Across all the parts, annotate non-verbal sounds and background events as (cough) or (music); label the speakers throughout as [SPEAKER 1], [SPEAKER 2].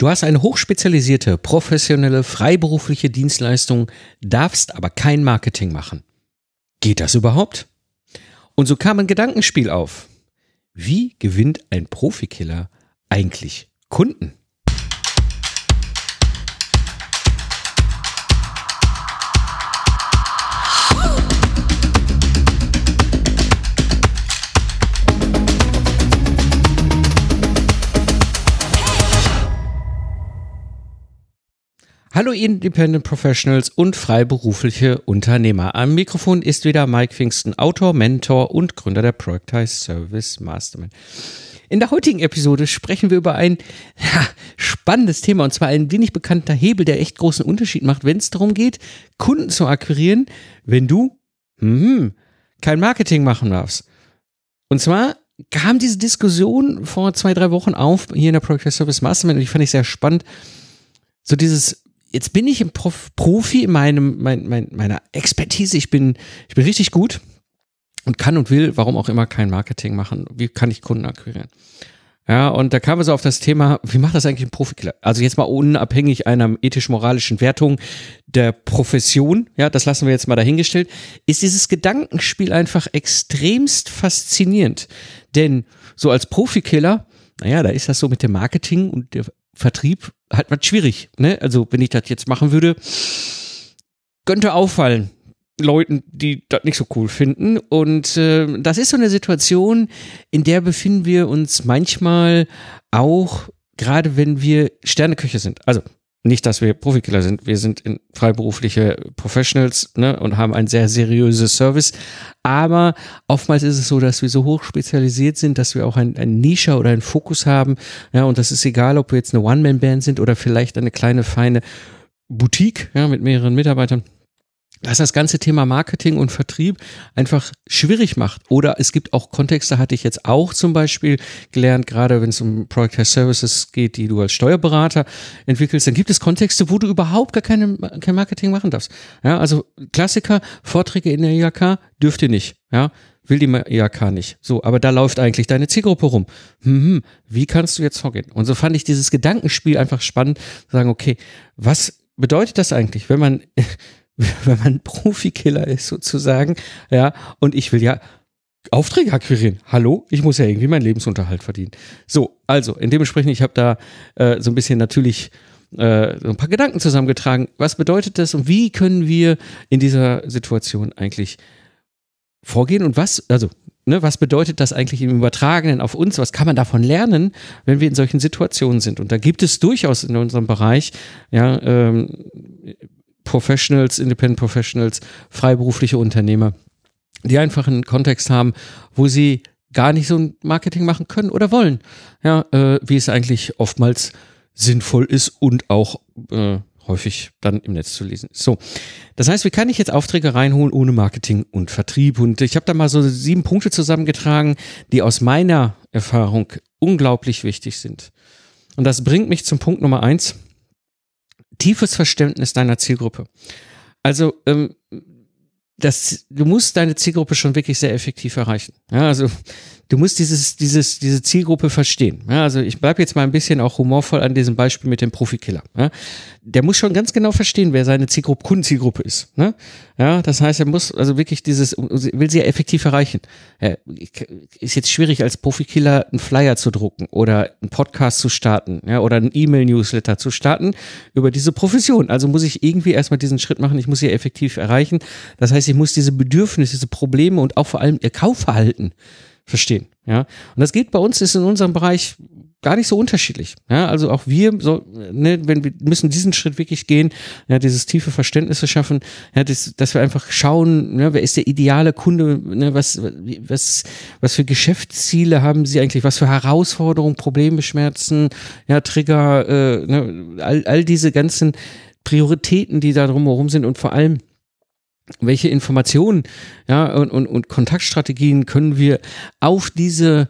[SPEAKER 1] Du hast eine hochspezialisierte, professionelle, freiberufliche Dienstleistung, darfst aber kein Marketing machen. Geht das überhaupt? Und so kam ein Gedankenspiel auf. Wie gewinnt ein Profikiller eigentlich Kunden? Hallo Independent Professionals und freiberufliche Unternehmer. Am Mikrofon ist wieder Mike Pfingsten, Autor, Mentor und Gründer der Productize Service Mastermind. In der heutigen Episode sprechen wir über ein (laughs) ja, spannendes Thema und zwar ein wenig bekannter Hebel, der echt großen Unterschied macht, wenn es darum geht, Kunden zu akquirieren, wenn du hm, kein Marketing machen darfst. Und zwar kam diese Diskussion vor zwei, drei Wochen auf hier in der Productize Service Mastermind und ich fand ich sehr spannend. So dieses jetzt bin ich im Prof Profi in meinem, mein, mein, meiner Expertise. Ich bin, ich bin richtig gut und kann und will, warum auch immer, kein Marketing machen. Wie kann ich Kunden akquirieren? Ja, und da kamen wir so auf das Thema, wie macht das eigentlich ein Profikiller? Also jetzt mal unabhängig einer ethisch-moralischen Wertung der Profession, ja, das lassen wir jetzt mal dahingestellt, ist dieses Gedankenspiel einfach extremst faszinierend. Denn so als Profikiller, naja, da ist das so mit dem Marketing und der Vertrieb halt was schwierig. Ne? Also wenn ich das jetzt machen würde, könnte auffallen. Leuten, die das nicht so cool finden. Und äh, das ist so eine Situation, in der befinden wir uns manchmal auch, gerade wenn wir Sterneköche sind. Also nicht, dass wir Profikiller sind. Wir sind in freiberufliche Professionals ne, und haben ein sehr seriöses Service. Aber oftmals ist es so, dass wir so hoch spezialisiert sind, dass wir auch ein, ein Nische oder einen Fokus haben. Ja, und das ist egal, ob wir jetzt eine One-Man-Band sind oder vielleicht eine kleine, feine Boutique ja, mit mehreren Mitarbeitern dass das ganze Thema Marketing und Vertrieb einfach schwierig macht. Oder es gibt auch Kontexte, hatte ich jetzt auch zum Beispiel gelernt, gerade wenn es um Product Services geht, die du als Steuerberater entwickelst, dann gibt es Kontexte, wo du überhaupt gar keine, kein Marketing machen darfst. Ja, also Klassiker, Vorträge in der IHK dürft ihr nicht. Ja, will die IHK nicht. So, aber da läuft eigentlich deine Zielgruppe rum. Hm, wie kannst du jetzt vorgehen? Und so fand ich dieses Gedankenspiel einfach spannend, sagen, okay, was bedeutet das eigentlich, wenn man (laughs) wenn man Profikiller ist sozusagen, ja, und ich will ja Aufträge akquirieren. Hallo, ich muss ja irgendwie meinen Lebensunterhalt verdienen. So, also, in dementsprechend, ich habe da äh, so ein bisschen natürlich äh, so ein paar Gedanken zusammengetragen. Was bedeutet das und wie können wir in dieser Situation eigentlich vorgehen und was, also, ne, was bedeutet das eigentlich im Übertragenen auf uns? Was kann man davon lernen, wenn wir in solchen Situationen sind? Und da gibt es durchaus in unserem Bereich, ja, ähm, Professionals, Independent Professionals, freiberufliche Unternehmer, die einfach einen Kontext haben, wo sie gar nicht so ein Marketing machen können oder wollen. Ja, äh, wie es eigentlich oftmals sinnvoll ist und auch äh, häufig dann im Netz zu lesen. So, das heißt, wie kann ich jetzt Aufträge reinholen ohne Marketing und Vertrieb? Und ich habe da mal so sieben Punkte zusammengetragen, die aus meiner Erfahrung unglaublich wichtig sind. Und das bringt mich zum Punkt Nummer eins tiefes Verständnis deiner Zielgruppe. Also ähm, das, du musst deine Zielgruppe schon wirklich sehr effektiv erreichen. Ja, also du musst dieses, dieses, diese Zielgruppe verstehen. Ja, also ich bleibe jetzt mal ein bisschen auch humorvoll an diesem Beispiel mit dem Profikiller. Ja, der muss schon ganz genau verstehen, wer seine Zielgruppe, Kundenzielgruppe ist. Ne? Ja, das heißt, er muss also wirklich dieses, will sie ja effektiv erreichen. Ja, ist jetzt schwierig als Profikiller einen Flyer zu drucken oder einen Podcast zu starten, ja, oder einen E-Mail-Newsletter zu starten über diese Profession. Also muss ich irgendwie erstmal diesen Schritt machen, ich muss sie effektiv erreichen. Das heißt, ich muss diese Bedürfnisse, diese Probleme und auch vor allem ihr Kaufverhalten verstehen. Ja, und das geht bei uns ist in unserem Bereich gar nicht so unterschiedlich. Ja, also auch wir, so, ne, wenn wir müssen diesen Schritt wirklich gehen, ja, dieses tiefe Verständnis schaffen, ja, das, dass wir einfach schauen, ne, wer ist der ideale Kunde, ne, was, was, was für Geschäftsziele haben sie eigentlich, was für Herausforderungen, Probleme, Schmerzen, ja, Trigger, äh, ne, all, all diese ganzen Prioritäten, die da drumherum sind und vor allem welche Informationen ja, und, und, und Kontaktstrategien können wir auf diese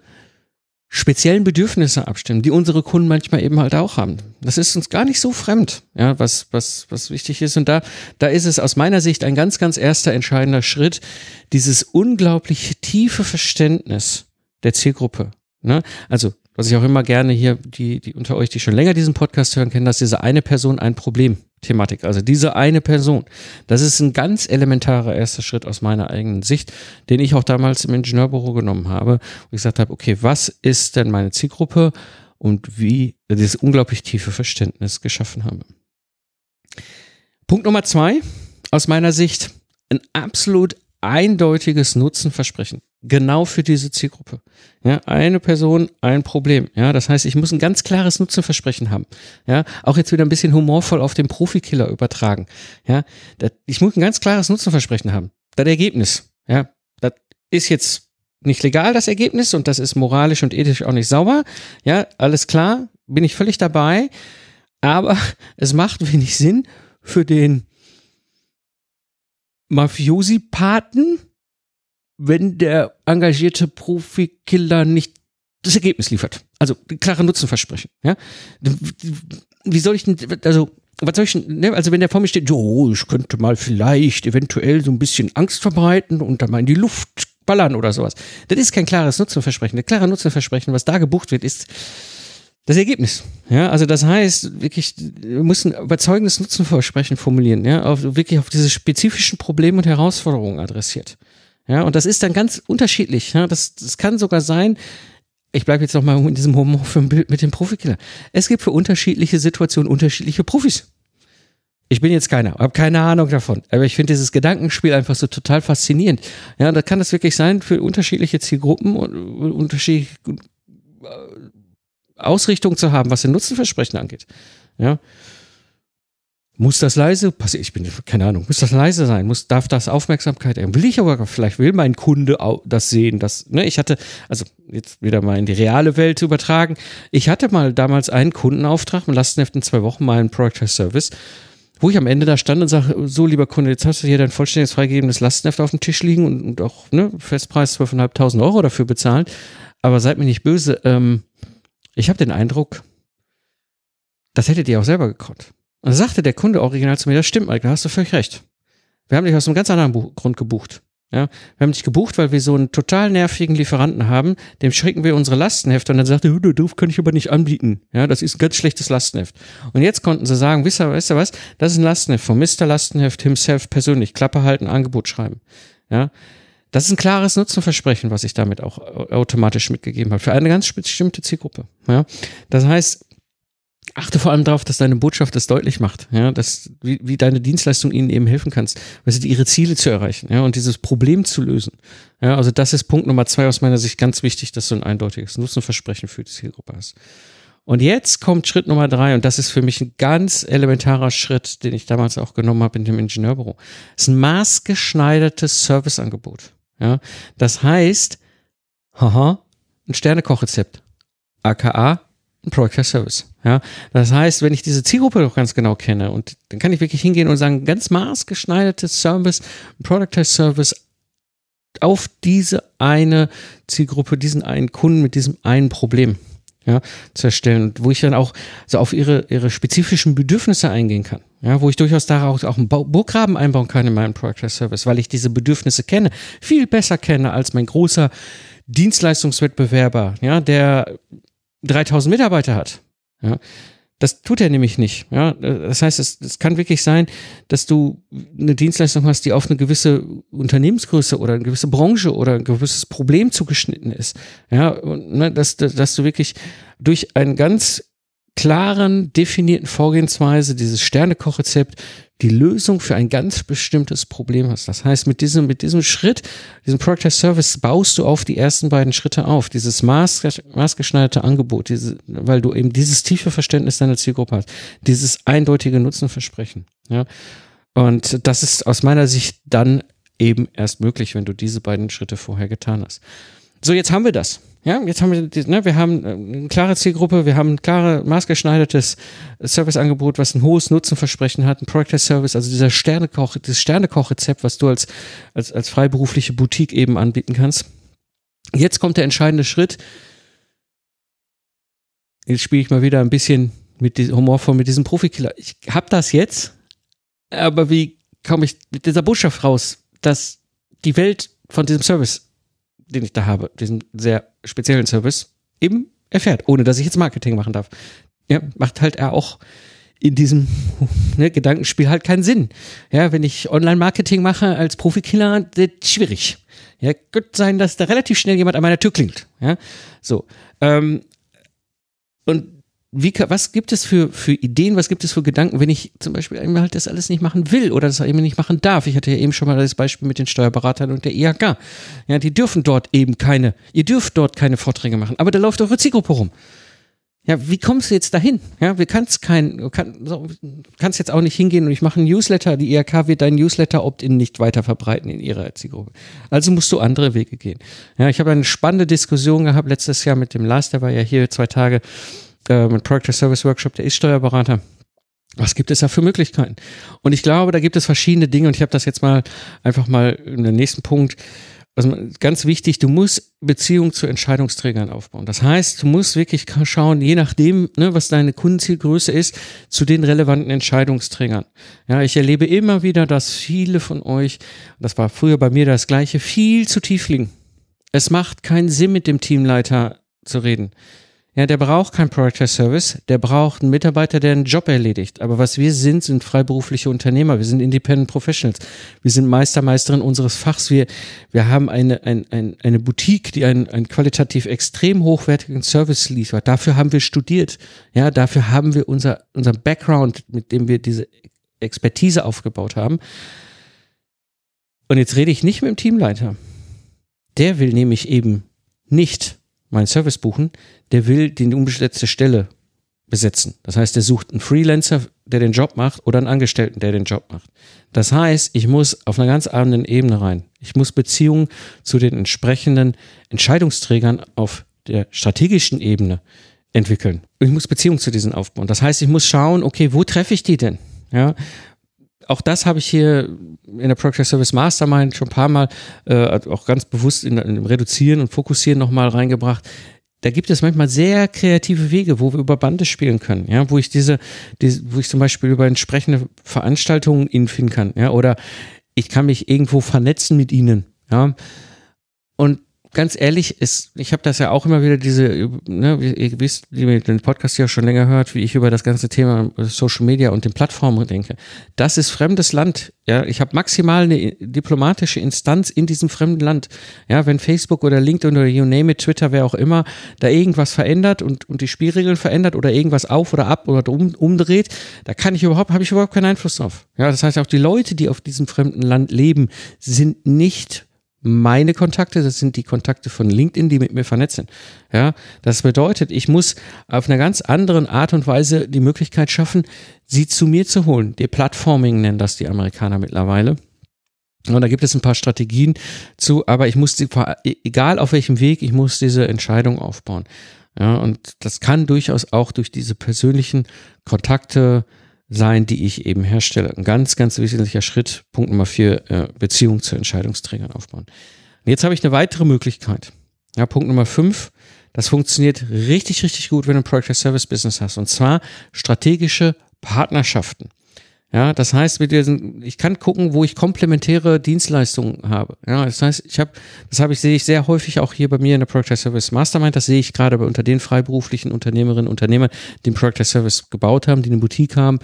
[SPEAKER 1] speziellen Bedürfnisse abstimmen, die unsere Kunden manchmal eben halt auch haben. Das ist uns gar nicht so fremd, ja, was, was, was wichtig ist. Und da, da ist es aus meiner Sicht ein ganz, ganz erster entscheidender Schritt, dieses unglaubliche tiefe Verständnis der Zielgruppe. Ne? Also, was ich auch immer gerne hier, die, die unter euch, die schon länger diesen Podcast hören, kennen, dass diese eine Person ein Problem Thematik. Also diese eine Person. Das ist ein ganz elementarer erster Schritt aus meiner eigenen Sicht, den ich auch damals im Ingenieurbüro genommen habe, wo ich gesagt habe, okay, was ist denn meine Zielgruppe und wie dieses unglaublich tiefe Verständnis geschaffen habe. Punkt Nummer zwei aus meiner Sicht ein absolut eindeutiges Nutzenversprechen. Genau für diese Zielgruppe. Ja, eine Person, ein Problem. Ja, das heißt, ich muss ein ganz klares Nutzenversprechen haben. Ja, auch jetzt wieder ein bisschen humorvoll auf den Profikiller übertragen. Ja, das, ich muss ein ganz klares Nutzenversprechen haben. Das Ergebnis. Ja, das ist jetzt nicht legal, das Ergebnis, und das ist moralisch und ethisch auch nicht sauber. Ja, alles klar, bin ich völlig dabei. Aber (laughs) es macht wenig Sinn für den Mafiosi-Paten, wenn der engagierte Profikiller nicht das Ergebnis liefert. Also klare Nutzenversprechen. Ja? Wie soll ich denn, also was soll ich denn, ne? also wenn der vor mir steht, oh, ich könnte mal vielleicht eventuell so ein bisschen Angst verbreiten und dann mal in die Luft ballern oder sowas. Das ist kein klares Nutzenversprechen. Ein klares Nutzenversprechen, was da gebucht wird, ist das Ergebnis. Ja, also das heißt, wirklich, wir müssen überzeugendes Nutzenversprechen formulieren, ja, auf, wirklich auf diese spezifischen Probleme und Herausforderungen adressiert. Ja, und das ist dann ganz unterschiedlich. Ja, das, das kann sogar sein, ich bleibe jetzt nochmal in diesem homophoben Bild mit dem Profikiller. Es gibt für unterschiedliche Situationen unterschiedliche Profis. Ich bin jetzt keiner, habe keine Ahnung davon. Aber ich finde dieses Gedankenspiel einfach so total faszinierend. Ja, da kann das wirklich sein für unterschiedliche Zielgruppen und unterschiedliche Ausrichtung zu haben, was den Nutzenversprechen angeht. Ja. Muss das leise passieren? Ich bin, keine Ahnung, muss das leise sein? Muss, darf das Aufmerksamkeit haben? Will ich aber, vielleicht will mein Kunde das sehen, dass, ne, ich hatte, also jetzt wieder mal in die reale Welt zu übertragen. Ich hatte mal damals einen Kundenauftrag im Lastenheft in zwei Wochen mal einen Product Service, wo ich am Ende da stand und sage, so lieber Kunde, jetzt hast du hier dein vollständiges freigegebenes Lastenheft auf dem Tisch liegen und, und auch, ne, Festpreis 12.500 Euro dafür bezahlen. Aber seid mir nicht böse, ähm, ich habe den Eindruck, das hättet ihr auch selber gekonnt. Und sagte der Kunde original zu mir, das stimmt, Mike, da hast du völlig recht. Wir haben dich aus einem ganz anderen Buch Grund gebucht. Ja, wir haben dich gebucht, weil wir so einen total nervigen Lieferanten haben, dem schicken wir unsere Lastenhefte und dann sagt er, du, du kann ich aber nicht anbieten. Ja, das ist ein ganz schlechtes Lastenheft. Und jetzt konnten sie sagen, wisst ihr, weißt du was? Das ist ein Lastenheft von Mr. Lastenheft himself persönlich. Klappe halten, Angebot schreiben. Ja, das ist ein klares Nutzenversprechen, was ich damit auch automatisch mitgegeben habe, für eine ganz bestimmte Zielgruppe. Ja? Das heißt, achte vor allem darauf, dass deine Botschaft das deutlich macht, ja, dass, wie, wie deine Dienstleistung ihnen eben helfen kannst, also ihre Ziele zu erreichen, ja, und dieses Problem zu lösen. Ja, also das ist Punkt Nummer zwei aus meiner Sicht ganz wichtig, dass du ein eindeutiges Nutzenversprechen für die Zielgruppe hast. Und jetzt kommt Schritt Nummer drei, und das ist für mich ein ganz elementarer Schritt, den ich damals auch genommen habe in dem Ingenieurbüro. Das ist ein maßgeschneidertes Serviceangebot. Ja, das heißt, haha, ein Sternekochrezept, aka ein Product Service. Ja, das heißt, wenn ich diese Zielgruppe doch ganz genau kenne und dann kann ich wirklich hingehen und sagen, ganz maßgeschneidertes Service, Product Service auf diese eine Zielgruppe, diesen einen Kunden mit diesem einen Problem ja, zu erstellen, wo ich dann auch so auf ihre, ihre spezifischen Bedürfnisse eingehen kann. Ja, wo ich durchaus daraus auch einen Burggraben einbauen kann in meinem Product Service, weil ich diese Bedürfnisse kenne, viel besser kenne als mein großer Dienstleistungswettbewerber, ja, der 3000 Mitarbeiter hat. Ja, das tut er nämlich nicht. Ja, das heißt, es, es kann wirklich sein, dass du eine Dienstleistung hast, die auf eine gewisse Unternehmensgröße oder eine gewisse Branche oder ein gewisses Problem zugeschnitten ist. Ja, und, ne, dass, dass du wirklich durch einen ganz klaren, definierten Vorgehensweise dieses Sternekochrezept die Lösung für ein ganz bestimmtes Problem hast. Das heißt, mit diesem, mit diesem Schritt, diesem Product as Service baust du auf die ersten beiden Schritte auf, dieses maß, maßgeschneiderte Angebot, diese, weil du eben dieses tiefe Verständnis deiner Zielgruppe hast, dieses eindeutige Nutzenversprechen, ja. Und das ist aus meiner Sicht dann eben erst möglich, wenn du diese beiden Schritte vorher getan hast. So, jetzt haben wir das. Ja, jetzt haben wir, ne, wir haben äh, eine klare Zielgruppe, wir haben ein klare, maßgeschneidertes Serviceangebot, was ein hohes Nutzenversprechen hat, ein Product Service, also dieser Sternekoch, dieses Sternekochrezept, was du als, als, als freiberufliche Boutique eben anbieten kannst. Jetzt kommt der entscheidende Schritt. Jetzt spiele ich mal wieder ein bisschen mit diesem humorvoll mit diesem Profikiller. Ich hab das jetzt, aber wie komme ich mit dieser Botschaft raus, dass die Welt von diesem Service den ich da habe, diesen sehr speziellen Service, im erfährt, ohne dass ich jetzt Marketing machen darf. Ja, macht halt er auch in diesem (laughs) ne, Gedankenspiel halt keinen Sinn. Ja, wenn ich Online-Marketing mache als Profikiller, das ist schwierig. Ja, könnte sein, dass da relativ schnell jemand an meiner Tür klingelt. Ja, so. Ähm, und wie, was gibt es für, für Ideen, was gibt es für Gedanken, wenn ich zum Beispiel einmal halt das alles nicht machen will oder das eben nicht machen darf? Ich hatte ja eben schon mal das Beispiel mit den Steuerberatern und der IHK. Ja, die dürfen dort eben keine, ihr dürft dort keine Vorträge machen, aber da läuft eure Zielgruppe rum. Ja, wie kommst du jetzt dahin? Ja, wir kannst kein, kann, so, kannst jetzt auch nicht hingehen und ich mache einen Newsletter. Die IHK wird deinen Newsletter Opt-in nicht weiter verbreiten in ihrer Zielgruppe. Also musst du andere Wege gehen. Ja, ich habe eine spannende Diskussion gehabt letztes Jahr mit dem Lars, der war ja hier zwei Tage äh, mit Project Service Workshop, der ist Steuerberater. Was gibt es da für Möglichkeiten? Und ich glaube, da gibt es verschiedene Dinge und ich habe das jetzt mal einfach mal in den nächsten Punkt also ganz wichtig, du musst Beziehung zu Entscheidungsträgern aufbauen. Das heißt, du musst wirklich schauen, je nachdem, ne, was deine Kundenzielgröße ist, zu den relevanten Entscheidungsträgern. Ja, ich erlebe immer wieder, dass viele von euch, das war früher bei mir das gleiche, viel zu tief liegen. Es macht keinen Sinn, mit dem Teamleiter zu reden. Ja, der braucht kein Product Service, der braucht einen Mitarbeiter, der einen Job erledigt. Aber was wir sind, sind freiberufliche Unternehmer. Wir sind Independent Professionals. Wir sind Meister, Meisterin unseres Fachs. Wir, wir haben eine, ein, ein, eine Boutique, die einen, einen qualitativ extrem hochwertigen Service liefert. Dafür haben wir studiert. Ja, dafür haben wir unser, unser Background, mit dem wir diese Expertise aufgebaut haben. Und jetzt rede ich nicht mit dem Teamleiter. Der will nämlich eben nicht meinen Service buchen, der will die unbesetzte Stelle besetzen. Das heißt, er sucht einen Freelancer, der den Job macht oder einen Angestellten, der den Job macht. Das heißt, ich muss auf einer ganz anderen Ebene rein. Ich muss Beziehungen zu den entsprechenden Entscheidungsträgern auf der strategischen Ebene entwickeln. Ich muss Beziehungen zu diesen aufbauen. Das heißt, ich muss schauen, okay, wo treffe ich die denn? Ja, auch das habe ich hier in der Project Service Mastermind schon ein paar Mal äh, auch ganz bewusst in, in Reduzieren und Fokussieren nochmal reingebracht da gibt es manchmal sehr kreative Wege, wo wir über Bande spielen können, ja, wo ich diese, diese wo ich zum Beispiel über entsprechende Veranstaltungen ihnen finden kann, ja, oder ich kann mich irgendwo vernetzen mit ihnen, ja. Und ganz ehrlich, ist, ich habe das ja auch immer wieder diese, ne, ihr wisst, die den Podcast ja schon länger hört, wie ich über das ganze Thema Social Media und den Plattformen denke. Das ist fremdes Land. Ja, ich habe maximal eine diplomatische Instanz in diesem fremden Land. Ja, wenn Facebook oder LinkedIn oder you name it, Twitter, wer auch immer, da irgendwas verändert und, und die Spielregeln verändert oder irgendwas auf oder ab oder um, umdreht, da kann ich überhaupt, habe ich überhaupt keinen Einfluss drauf. Ja, das heißt auch die Leute, die auf diesem fremden Land leben, sind nicht meine Kontakte, das sind die Kontakte von LinkedIn, die mit mir vernetzt sind. Ja, das bedeutet, ich muss auf einer ganz anderen Art und Weise die Möglichkeit schaffen, sie zu mir zu holen. Die Plattforming nennen das die Amerikaner mittlerweile. Und da gibt es ein paar Strategien zu, aber ich muss, die, egal auf welchem Weg, ich muss diese Entscheidung aufbauen. Ja, und das kann durchaus auch durch diese persönlichen Kontakte, sein, die ich eben herstelle. Ein ganz, ganz wesentlicher Schritt. Punkt Nummer vier, äh, Beziehung zu Entscheidungsträgern aufbauen. Und jetzt habe ich eine weitere Möglichkeit. Ja, Punkt Nummer fünf, das funktioniert richtig, richtig gut, wenn du ein Project Service Business hast. Und zwar strategische Partnerschaften. Ja, das heißt, mit diesen, ich kann gucken, wo ich komplementäre Dienstleistungen habe. Ja, das heißt, ich habe, das habe ich sehe ich sehr häufig auch hier bei mir in der Project Service Mastermind. Das sehe ich gerade bei unter den freiberuflichen Unternehmerinnen und Unternehmern, die den Project Service gebaut haben, die eine Boutique haben,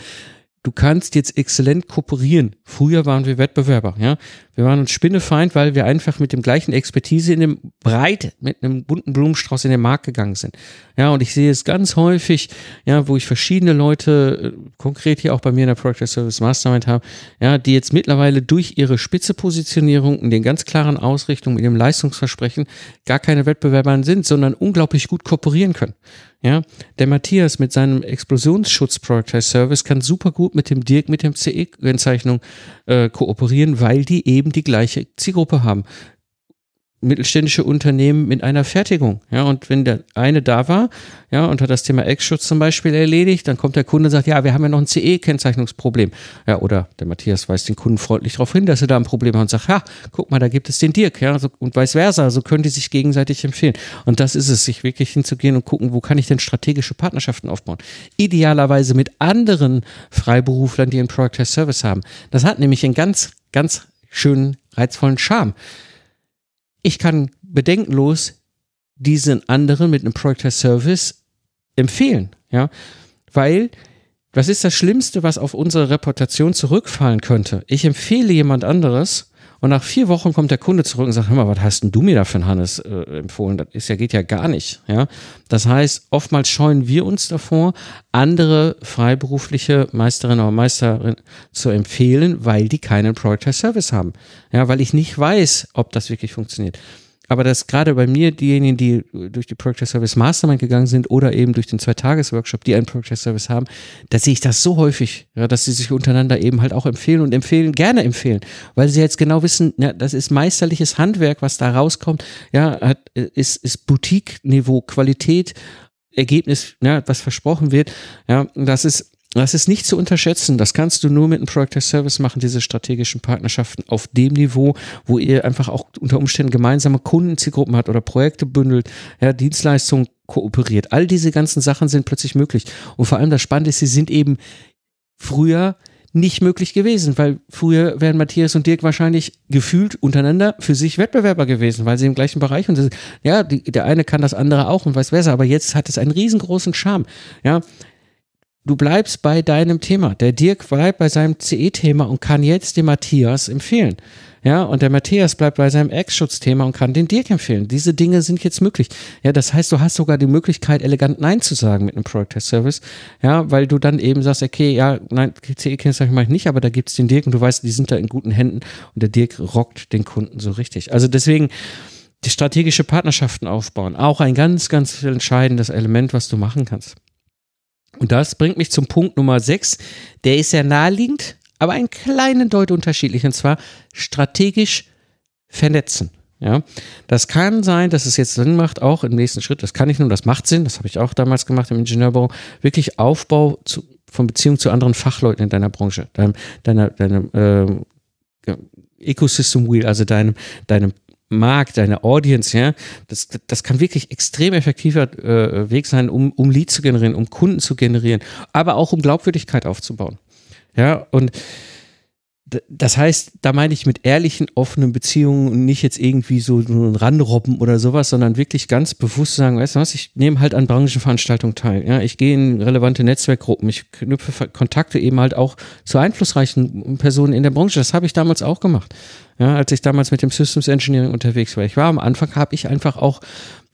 [SPEAKER 1] du kannst jetzt exzellent kooperieren. Früher waren wir Wettbewerber, ja. Wir waren uns Spinnefeind, weil wir einfach mit dem gleichen Expertise in dem breit, mit einem bunten Blumenstrauß in den Markt gegangen sind. Ja, und ich sehe es ganz häufig, ja, wo ich verschiedene Leute, äh, konkret hier auch bei mir in der Project Service Mastermind habe, ja, die jetzt mittlerweile durch ihre spitze Positionierung in den ganz klaren Ausrichtungen, mit dem Leistungsversprechen gar keine Wettbewerber sind, sondern unglaublich gut kooperieren können. Ja, der Matthias mit seinem Explosionsschutz Service kann super gut mit dem Dirk mit dem CE-Kennzeichnung äh, kooperieren, weil die eben die gleiche Zielgruppe haben mittelständische Unternehmen mit einer Fertigung. Ja, und wenn der eine da war, ja, und hat das Thema Ex-Schutz zum Beispiel erledigt, dann kommt der Kunde und sagt, ja, wir haben ja noch ein CE-Kennzeichnungsproblem. Ja, oder der Matthias weist den Kunden freundlich darauf hin, dass er da ein Problem hat und sagt, ja, guck mal, da gibt es den Dirk, ja, so, und vice versa. So können die sich gegenseitig empfehlen. Und das ist es, sich wirklich hinzugehen und gucken, wo kann ich denn strategische Partnerschaften aufbauen? Idealerweise mit anderen Freiberuflern, die einen Product Service haben. Das hat nämlich einen ganz, ganz schönen, reizvollen Charme ich kann bedenkenlos diesen anderen mit einem Product as Service empfehlen, ja, weil was ist das Schlimmste, was auf unsere Reputation zurückfallen könnte? Ich empfehle jemand anderes und nach vier Wochen kommt der Kunde zurück und sagt, hör mal, was hast denn du mir da für einen Hannes äh, empfohlen? Das ist ja, geht ja gar nicht. Ja? Das heißt, oftmals scheuen wir uns davor, andere freiberufliche Meisterinnen oder Meister zu empfehlen, weil die keinen Product Service haben. Ja, weil ich nicht weiß, ob das wirklich funktioniert aber dass gerade bei mir diejenigen, die durch die Project Service Mastermind gegangen sind oder eben durch den Zwei-Tages-Workshop, die einen Project Service haben, da sehe ich das so häufig, ja, dass sie sich untereinander eben halt auch empfehlen und empfehlen, gerne empfehlen, weil sie jetzt genau wissen, ja, das ist meisterliches Handwerk, was da rauskommt, ja, hat, ist, ist Boutique-Niveau, Qualität, Ergebnis, ja, was versprochen wird, ja, das ist das ist nicht zu unterschätzen. Das kannst du nur mit einem Product as Service machen, diese strategischen Partnerschaften auf dem Niveau, wo ihr einfach auch unter Umständen gemeinsame Kundenzielgruppen hat oder Projekte bündelt, ja, Dienstleistungen kooperiert. All diese ganzen Sachen sind plötzlich möglich. Und vor allem das Spannende ist, sie sind eben früher nicht möglich gewesen, weil früher wären Matthias und Dirk wahrscheinlich gefühlt untereinander für sich Wettbewerber gewesen, weil sie im gleichen Bereich und ja, die, der eine kann das andere auch und vice versa, aber jetzt hat es einen riesengroßen Charme. Ja, du bleibst bei deinem Thema. Der Dirk bleibt bei seinem CE-Thema und kann jetzt dem Matthias empfehlen. Ja, und der Matthias bleibt bei seinem Ex-Schutzthema und kann den Dirk empfehlen. Diese Dinge sind jetzt möglich. Ja, das heißt, du hast sogar die Möglichkeit, elegant Nein zu sagen mit einem Product Test Service. Ja, weil du dann eben sagst, okay, ja, nein, CE-Kennzeichen mache ich nicht, aber da gibt's den Dirk und du weißt, die sind da in guten Händen und der Dirk rockt den Kunden so richtig. Also deswegen, die strategische Partnerschaften aufbauen, auch ein ganz, ganz entscheidendes Element, was du machen kannst. Und das bringt mich zum Punkt Nummer 6. Der ist sehr naheliegend, aber einen kleinen Deut unterschiedlich. Und zwar strategisch vernetzen. Ja, das kann sein, dass es jetzt Sinn macht, auch im nächsten Schritt, das kann ich nur, das macht Sinn, das habe ich auch damals gemacht im Ingenieurbau, wirklich Aufbau zu, von Beziehungen zu anderen Fachleuten in deiner Branche, deinem, deiner, deinem äh, Ecosystem Wheel, also deinem, deinem Markt, deine Audience, ja, das, das kann wirklich extrem effektiver äh, Weg sein, um, um Lead zu generieren, um Kunden zu generieren, aber auch um Glaubwürdigkeit aufzubauen. Ja, und das heißt, da meine ich mit ehrlichen, offenen Beziehungen und nicht jetzt irgendwie so ein Ranrobben oder sowas, sondern wirklich ganz bewusst sagen, weißt du was, ich nehme halt an Branchenveranstaltungen teil. Ja, ich gehe in relevante Netzwerkgruppen, ich knüpfe Kontakte eben halt auch zu einflussreichen Personen in der Branche. Das habe ich damals auch gemacht. Ja, als ich damals mit dem Systems Engineering unterwegs war. Ich war am Anfang, habe ich einfach auch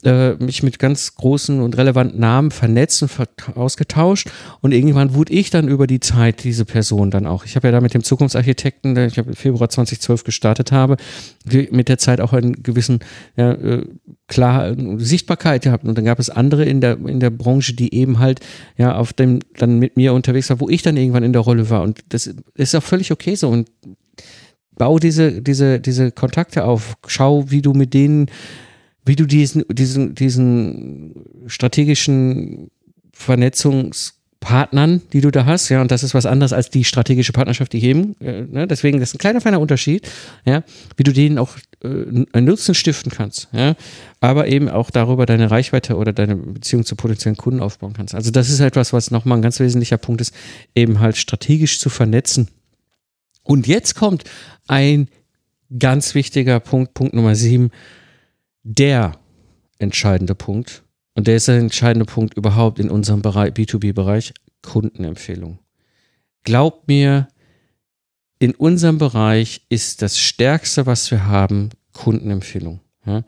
[SPEAKER 1] äh, mich mit ganz großen und relevanten Namen vernetzt und ausgetauscht und irgendwann wurde ich dann über die Zeit diese Person dann auch. Ich habe ja da mit dem Zukunftsarchitekten, der ich im Februar 2012 gestartet habe, mit der Zeit auch einen gewissen ja, äh, klar Sichtbarkeit gehabt und dann gab es andere in der in der Branche, die eben halt ja auf dem dann mit mir unterwegs war, wo ich dann irgendwann in der Rolle war und das ist auch völlig okay so und bau diese diese diese Kontakte auf, schau, wie du mit denen wie du diesen, diesen, diesen strategischen Vernetzungspartnern, die du da hast, ja, und das ist was anderes als die strategische Partnerschaft, die heben, äh, ne? deswegen, das ist ein kleiner, feiner Unterschied, ja, wie du denen auch äh, einen Nutzen stiften kannst, ja, aber eben auch darüber deine Reichweite oder deine Beziehung zu potenziellen Kunden aufbauen kannst. Also das ist etwas, was nochmal ein ganz wesentlicher Punkt ist, eben halt strategisch zu vernetzen. Und jetzt kommt ein ganz wichtiger Punkt, Punkt Nummer sieben, der entscheidende Punkt. Und der ist der entscheidende Punkt überhaupt in unserem Bereich, B2B-Bereich, Kundenempfehlung. Glaubt mir, in unserem Bereich ist das Stärkste, was wir haben, Kundenempfehlung. Ja?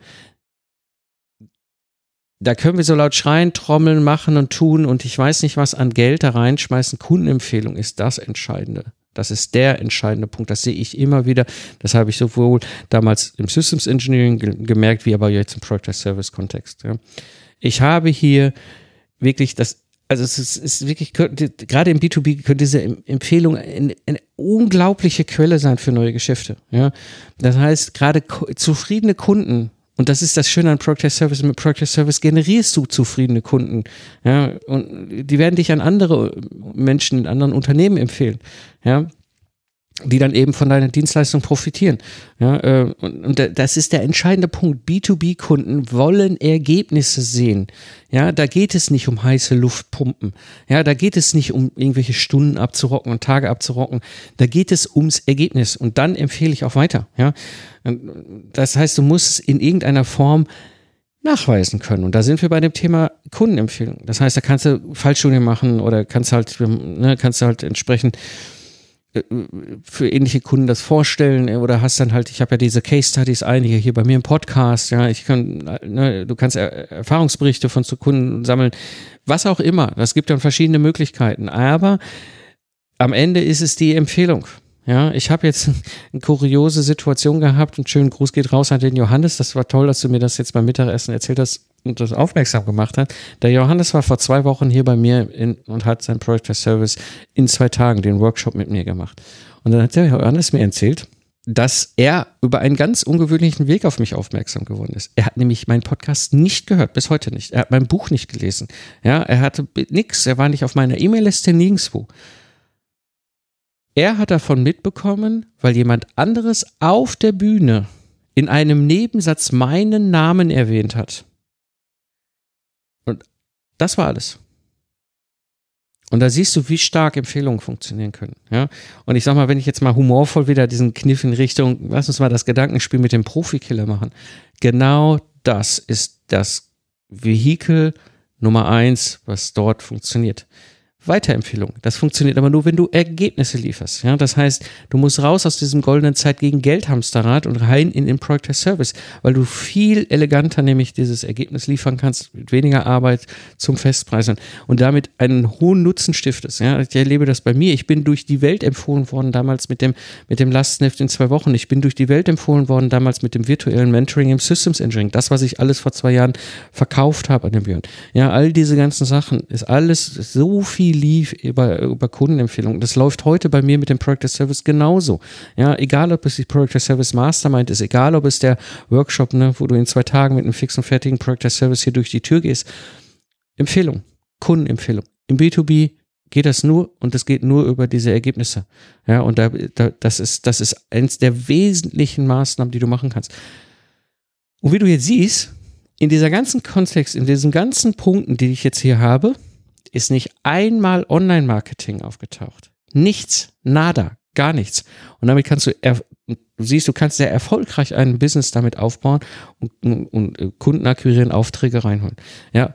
[SPEAKER 1] Da können wir so laut schreien, trommeln, machen und tun und ich weiß nicht was an Geld da reinschmeißen. Kundenempfehlung ist das Entscheidende. Das ist der entscheidende Punkt. Das sehe ich immer wieder. Das habe ich sowohl damals im Systems Engineering gemerkt, wie aber jetzt im Product as Service Kontext. Ja. Ich habe hier wirklich das, also es ist, ist wirklich, gerade im B2B könnte diese Empfehlung eine, eine, unglaubliche Quelle sein für neue Geschäfte. Ja. Das heißt, gerade zufriedene Kunden und das ist das Schöne an Product Service. Mit Product Service generierst du zufriedene Kunden. Ja, und die werden dich an andere Menschen in anderen Unternehmen empfehlen. Ja, die dann eben von deiner Dienstleistung profitieren. Ja, äh, und, das ist der entscheidende Punkt. B2B-Kunden wollen Ergebnisse sehen. Ja, da geht es nicht um heiße Luftpumpen. Ja, da geht es nicht um irgendwelche Stunden abzurocken und Tage abzurocken. Da geht es ums Ergebnis. Und dann empfehle ich auch weiter. Ja, das heißt, du musst in irgendeiner Form nachweisen können. Und da sind wir bei dem Thema Kundenempfehlung. Das heißt, da kannst du Fallstudien machen oder kannst halt, ne, kannst halt entsprechend für ähnliche Kunden das vorstellen oder hast dann halt, ich habe ja diese Case Studies einige hier bei mir im Podcast, ja, ich kann, ne, du kannst Erfahrungsberichte von zu Kunden sammeln, was auch immer. Das gibt dann verschiedene Möglichkeiten. Aber am Ende ist es die Empfehlung. Ja, ich habe jetzt (laughs) eine kuriose Situation gehabt und schönen Gruß geht raus an den Johannes. Das war toll, dass du mir das jetzt beim Mittagessen erzählt hast und das aufmerksam gemacht hast. Der Johannes war vor zwei Wochen hier bei mir in, und hat sein Project Service in zwei Tagen den Workshop mit mir gemacht. Und dann hat der Johannes mir erzählt, dass er über einen ganz ungewöhnlichen Weg auf mich aufmerksam geworden ist. Er hat nämlich meinen Podcast nicht gehört, bis heute nicht. Er hat mein Buch nicht gelesen. Ja, er hatte nichts, er war nicht auf meiner E-Mail-Liste nirgendwo. Er hat davon mitbekommen, weil jemand anderes auf der Bühne in einem Nebensatz meinen Namen erwähnt hat. Und das war alles. Und da siehst du, wie stark Empfehlungen funktionieren können. Ja? Und ich sag mal, wenn ich jetzt mal humorvoll wieder diesen Kniff in Richtung, lass uns mal das Gedankenspiel mit dem Profikiller machen. Genau das ist das Vehikel Nummer eins, was dort funktioniert. Weiterempfehlung. Das funktioniert aber nur, wenn du Ergebnisse lieferst. Ja, das heißt, du musst raus aus diesem goldenen Zeit gegen Geldhamsterrad und rein in den Project as Service, weil du viel eleganter nämlich dieses Ergebnis liefern kannst, mit weniger Arbeit zum Festpreis und damit einen hohen Nutzen stiftest. Ja, ich erlebe das bei mir. Ich bin durch die Welt empfohlen worden damals mit dem, mit dem Lastenheft in zwei Wochen. Ich bin durch die Welt empfohlen worden damals mit dem virtuellen Mentoring im Systems Engineering. Das, was ich alles vor zwei Jahren verkauft habe an dem Björn. Ja, all diese ganzen Sachen ist alles so viel lief über, über Kundenempfehlungen. Das läuft heute bei mir mit dem Project Service genauso. Ja, egal ob es die Project Service Mastermind ist, egal ob es der Workshop, ne, wo du in zwei Tagen mit einem fixen, fertigen Project Service hier durch die Tür gehst. Empfehlung, Kundenempfehlung. Im B2B geht das nur und das geht nur über diese Ergebnisse. Ja, und da, da, das ist, das ist eins der wesentlichen Maßnahmen, die du machen kannst. Und wie du jetzt siehst, in dieser ganzen Kontext, in diesen ganzen Punkten, die ich jetzt hier habe, ist nicht einmal Online-Marketing aufgetaucht. Nichts, nada, gar nichts. Und damit kannst du, du siehst, du kannst sehr erfolgreich ein Business damit aufbauen und, und, und äh, Kunden akquirieren, Aufträge reinholen. Ja,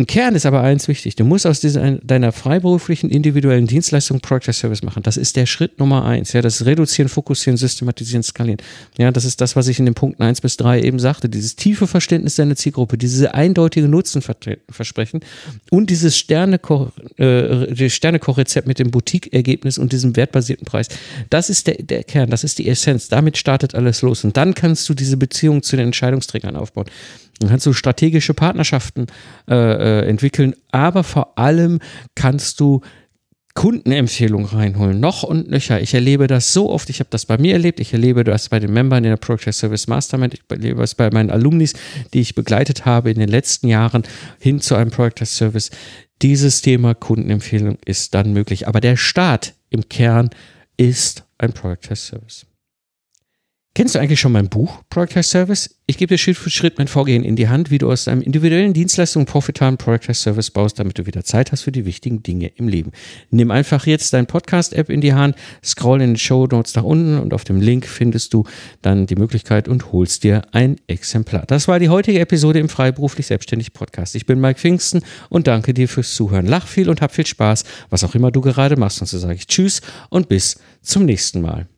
[SPEAKER 1] im Kern ist aber eins wichtig. Du musst aus dieser, deiner freiberuflichen individuellen Dienstleistung Project Service machen. Das ist der Schritt Nummer eins. Ja, das Reduzieren, Fokussieren, Systematisieren, Skalieren. Ja, das ist das, was ich in den Punkten eins bis drei eben sagte. Dieses tiefe Verständnis deiner Zielgruppe, diese eindeutige Nutzenversprechen und dieses äh, Sternekochrezept mit dem Boutique-Ergebnis und diesem wertbasierten Preis. Das ist der, der Kern. Das ist die Essenz. Damit startet alles los. Und dann kannst du diese Beziehung zu den Entscheidungsträgern aufbauen. Dann kannst du strategische Partnerschaften äh, äh, entwickeln, aber vor allem kannst du Kundenempfehlungen reinholen, noch und nöcher. Ich erlebe das so oft, ich habe das bei mir erlebt, ich erlebe das bei den Membern in der Project Service Mastermind, ich erlebe das bei meinen Alumnis, die ich begleitet habe in den letzten Jahren hin zu einem Project Service. Dieses Thema Kundenempfehlung ist dann möglich, aber der Start im Kern ist ein Project Service. Kennst du eigentlich schon mein Buch Project Service? Ich gebe dir Schritt für Schritt mein Vorgehen in die Hand, wie du aus deinem individuellen Dienstleistung profitablen Project Service baust, damit du wieder Zeit hast für die wichtigen Dinge im Leben. Nimm einfach jetzt dein Podcast-App in die Hand, scroll in den Show Notes nach unten und auf dem Link findest du dann die Möglichkeit und holst dir ein Exemplar. Das war die heutige Episode im Freiberuflich Selbstständig Podcast. Ich bin Mike Pfingsten und danke dir fürs Zuhören. Lach viel und hab viel Spaß, was auch immer du gerade machst. Und so sage ich Tschüss und bis zum nächsten Mal.